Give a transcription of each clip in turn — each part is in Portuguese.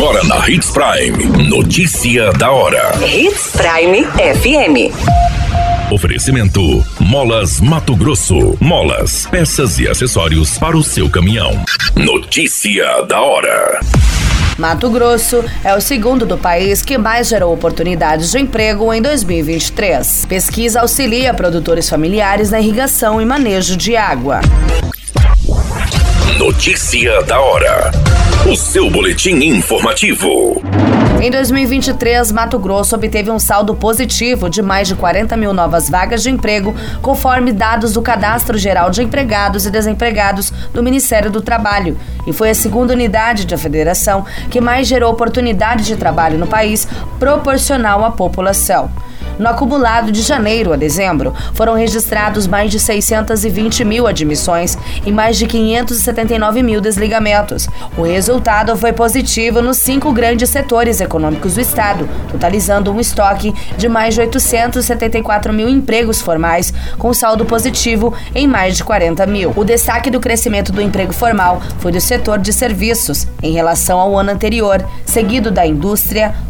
Agora na Hits Prime. Notícia da hora. Hits Prime FM. Oferecimento: Molas Mato Grosso. Molas, peças e acessórios para o seu caminhão. Notícia da hora. Mato Grosso é o segundo do país que mais gerou oportunidades de emprego em 2023. Pesquisa auxilia produtores familiares na irrigação e manejo de água. Notícia da hora. O seu boletim informativo. Em 2023, Mato Grosso obteve um saldo positivo de mais de 40 mil novas vagas de emprego, conforme dados do Cadastro Geral de Empregados e Desempregados do Ministério do Trabalho. E foi a segunda unidade da federação que mais gerou oportunidade de trabalho no país, proporcional à população. No acumulado de janeiro a dezembro, foram registrados mais de 620 mil admissões e mais de 579 mil desligamentos. O resultado foi positivo nos cinco grandes setores econômicos do Estado, totalizando um estoque de mais de 874 mil empregos formais, com saldo positivo em mais de 40 mil. O destaque do crescimento do emprego formal foi do setor de serviços, em relação ao ano anterior, seguido da indústria,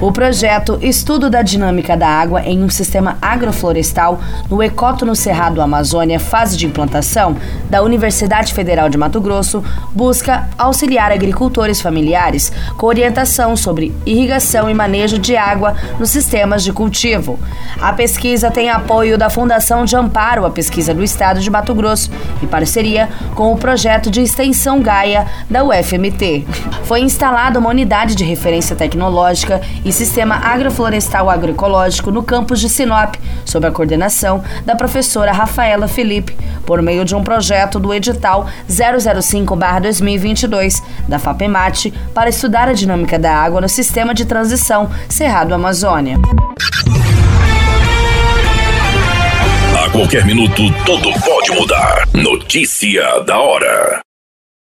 O projeto Estudo da Dinâmica da Água em um Sistema Agroflorestal no Ecótono Cerrado Amazônia, fase de implantação, da Universidade Federal de Mato Grosso, busca auxiliar agricultores familiares com orientação sobre irrigação e manejo de água nos sistemas de cultivo. A pesquisa tem apoio da Fundação de Amparo à Pesquisa do Estado de Mato Grosso e parceria com o projeto de extensão Gaia da UFMT. Foi instalada uma unidade de referência tecnológica e Sistema Agroflorestal Agroecológico no campus de Sinop, sob a coordenação da professora Rafaela Felipe, por meio de um projeto do edital 005-2022 da FAPEMAT para estudar a dinâmica da água no sistema de transição Cerrado Amazônia. A qualquer minuto, tudo pode mudar. Notícia da hora.